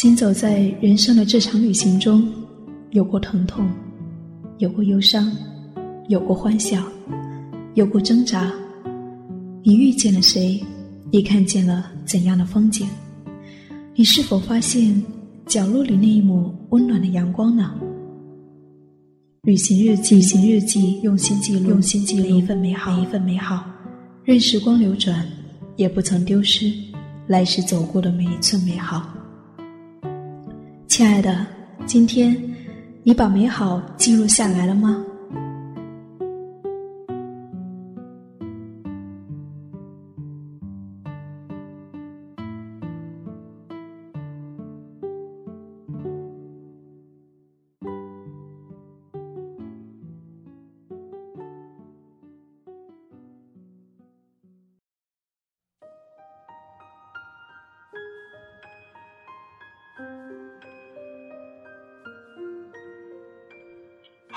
行走在人生的这场旅行中，有过疼痛，有过忧伤，有过欢笑，有过挣扎。你遇见了谁？你看见了怎样的风景？你是否发现角落里那一抹温暖的阳光呢？旅行日记，旅行日记，用心记录，用心记录每一份美好，每一份美好。任时光流转，也不曾丢失来时走过的每一寸美好。亲爱的，今天你把美好记录下来了吗？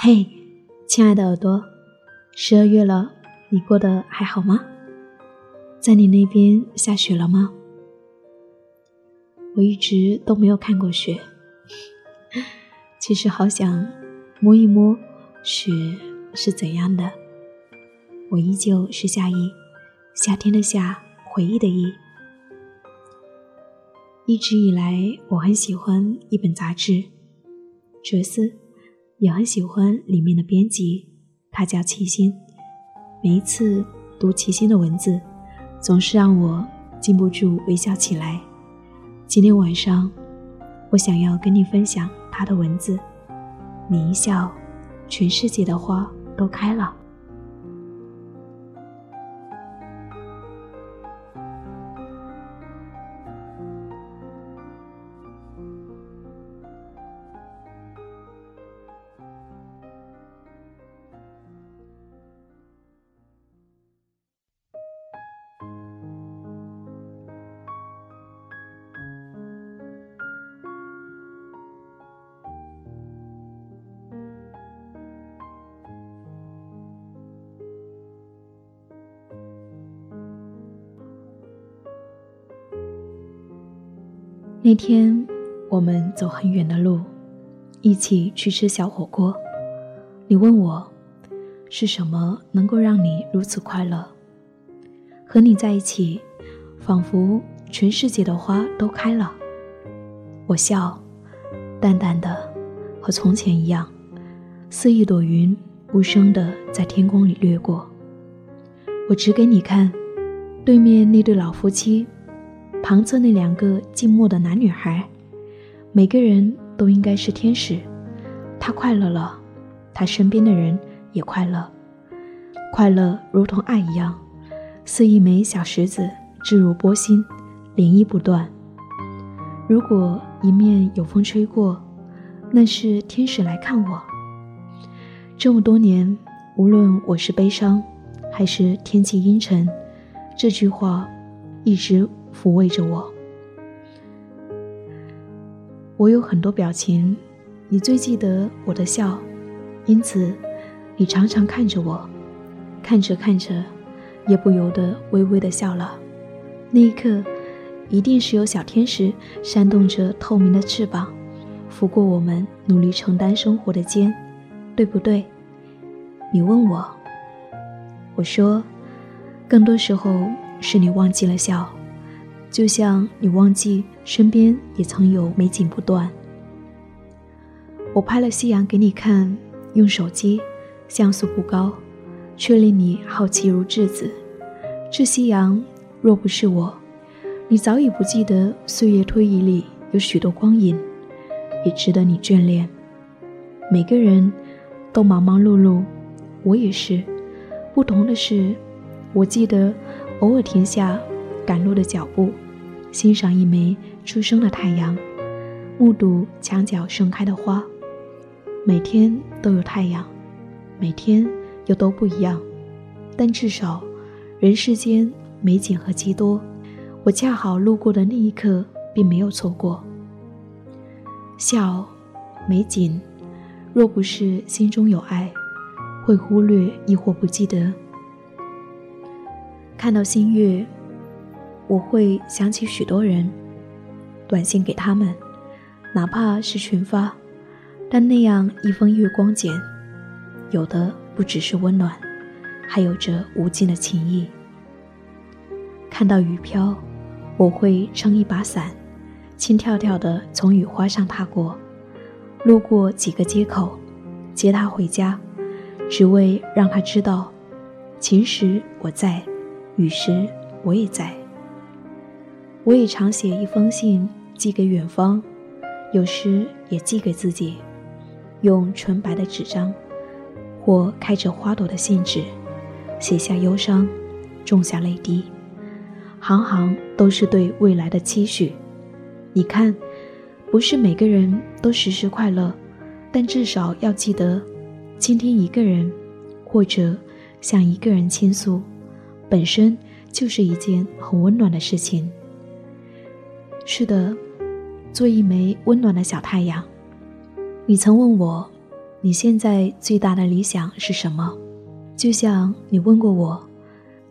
嘿，亲爱的耳朵，十二月了，你过得还好吗？在你那边下雪了吗？我一直都没有看过雪，其实好想摸一摸雪是怎样的。我依旧是夏意，夏天的夏，回忆的忆。一直以来，我很喜欢一本杂志《哲思》。也很喜欢里面的编辑，他叫齐心。每一次读齐心的文字，总是让我禁不住微笑起来。今天晚上，我想要跟你分享他的文字。你一笑，全世界的花都开了。那天，我们走很远的路，一起去吃小火锅。你问我，是什么能够让你如此快乐？和你在一起，仿佛全世界的花都开了。我笑，淡淡的，和从前一样，似一朵云，无声的在天空里掠过。我指给你看，对面那对老夫妻。旁侧那两个静默的男女孩，每个人都应该是天使。他快乐了，他身边的人也快乐。快乐如同爱一样，似一枚小石子置入波心，涟漪不断。如果一面有风吹过，那是天使来看我。这么多年，无论我是悲伤，还是天气阴沉，这句话一直。抚慰着我，我有很多表情，你最记得我的笑，因此你常常看着我，看着看着，也不由得微微的笑了。那一刻，一定是有小天使扇动着透明的翅膀，拂过我们努力承担生活的肩，对不对？你问我，我说，更多时候是你忘记了笑。就像你忘记身边也曾有美景不断。我拍了夕阳给你看，用手机，像素不高，却令你好奇如稚子。这夕阳若不是我，你早已不记得岁月推移里有许多光影，也值得你眷恋。每个人都忙忙碌碌，我也是。不同的是，我记得偶尔停下。赶路的脚步，欣赏一枚初升的太阳，目睹墙角盛开的花。每天都有太阳，每天又都不一样，但至少，人世间美景何其多，我恰好路过的那一刻，并没有错过。笑，美景，若不是心中有爱，会忽略亦或不记得。看到新月。我会想起许多人，短信给他们，哪怕是群发，但那样一封月光简，有的不只是温暖，还有着无尽的情谊。看到雨飘，我会撑一把伞，轻跳跳地从雨花上踏过，路过几个街口，接他回家，只为让他知道，晴时我在，雨时我也在。我也常写一封信寄给远方，有时也寄给自己，用纯白的纸张，或开着花朵的信纸，写下忧伤，种下泪滴，行行都是对未来的期许。你看，不是每个人都时时快乐，但至少要记得，倾听一个人，或者向一个人倾诉，本身就是一件很温暖的事情。是的，做一枚温暖的小太阳。你曾问我，你现在最大的理想是什么？就像你问过我，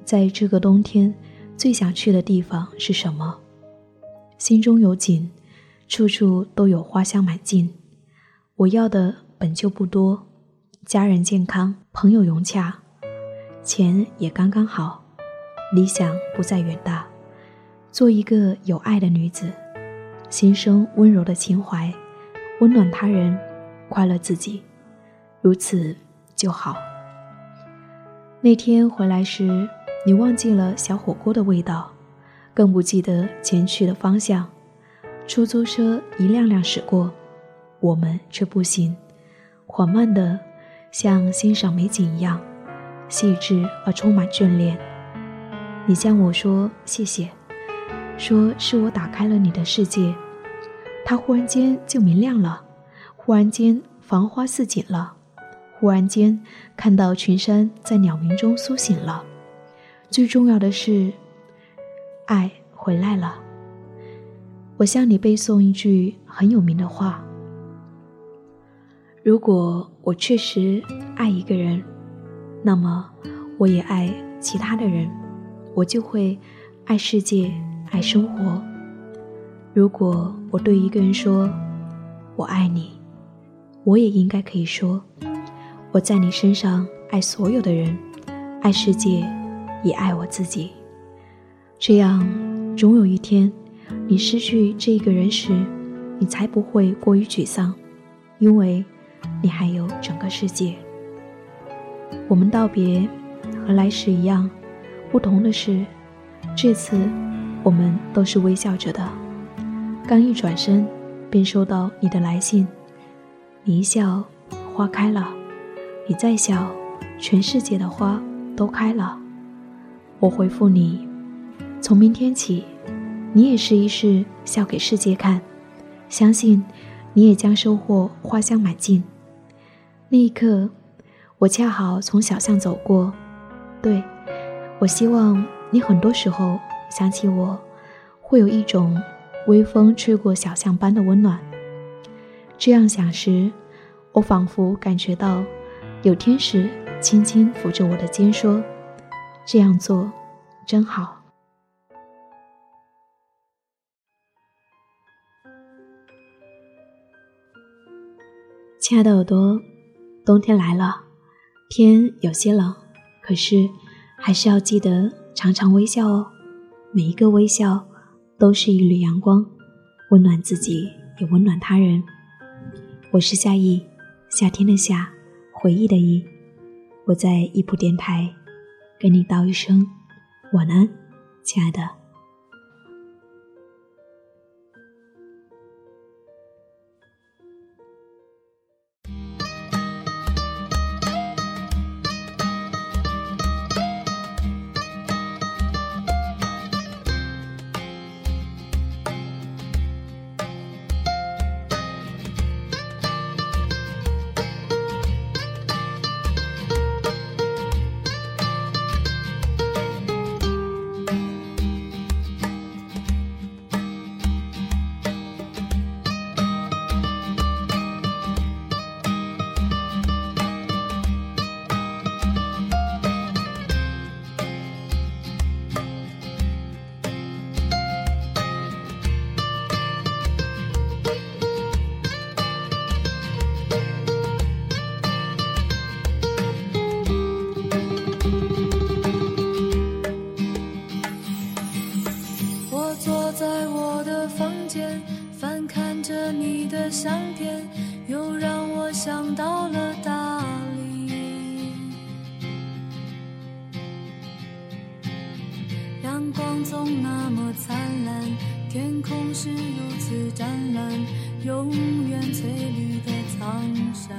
在这个冬天最想去的地方是什么？心中有景，处处都有花香满径。我要的本就不多，家人健康，朋友融洽，钱也刚刚好，理想不再远大。做一个有爱的女子，心生温柔的情怀，温暖他人，快乐自己，如此就好。那天回来时，你忘记了小火锅的味道，更不记得前去的方向。出租车一辆辆驶过，我们却步行，缓慢的，像欣赏美景一样，细致而充满眷恋。你向我说谢谢。说是我打开了你的世界，它忽然间就明亮了，忽然间繁花似锦了，忽然间看到群山在鸟鸣中苏醒了。最重要的是，爱回来了。我向你背诵一句很有名的话：如果我确实爱一个人，那么我也爱其他的人，我就会爱世界。爱生活。如果我对一个人说“我爱你”，我也应该可以说“我在你身上爱所有的人，爱世界，也爱我自己”。这样，总有一天，你失去这个人时，你才不会过于沮丧，因为你还有整个世界。我们道别和来时一样，不同的是，这次。我们都是微笑着的，刚一转身，便收到你的来信。你一笑，花开了；你再笑，全世界的花都开了。我回复你：从明天起，你也试一试笑给世界看，相信你也将收获花香满径。那一刻，我恰好从小巷走过。对，我希望你很多时候。想起我，会有一种微风吹过小巷般的温暖。这样想时，我仿佛感觉到有天使轻轻抚着我的肩，说：“这样做真好。”亲爱的耳朵，冬天来了，天有些冷，可是还是要记得常常微笑哦。每一个微笑，都是一缕阳光，温暖自己，也温暖他人。我是夏意，夏天的夏，回忆的忆。我在一普电台，跟你道一声晚安，亲爱的。永远翠绿的苍山。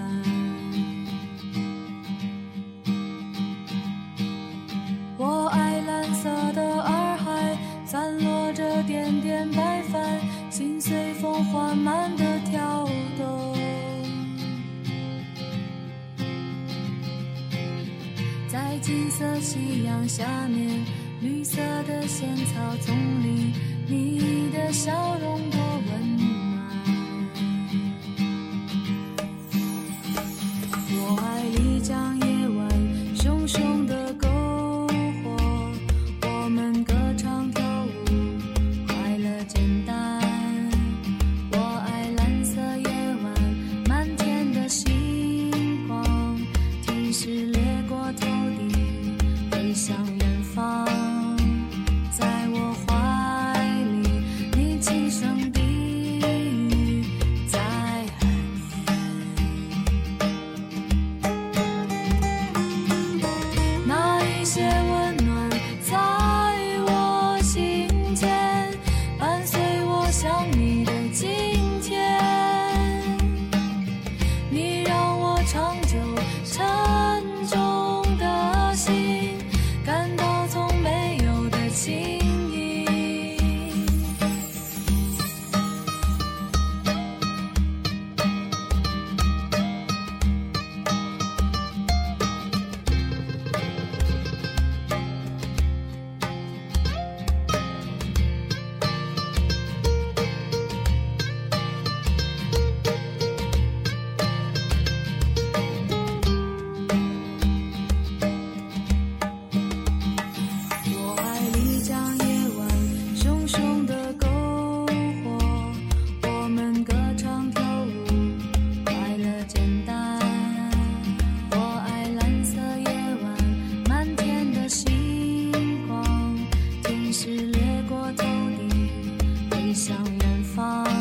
我爱蓝色的洱海，散落着点点白帆，心随风缓慢地跳动。在金色夕阳下面，绿色的仙草丛里，你的笑。向远方。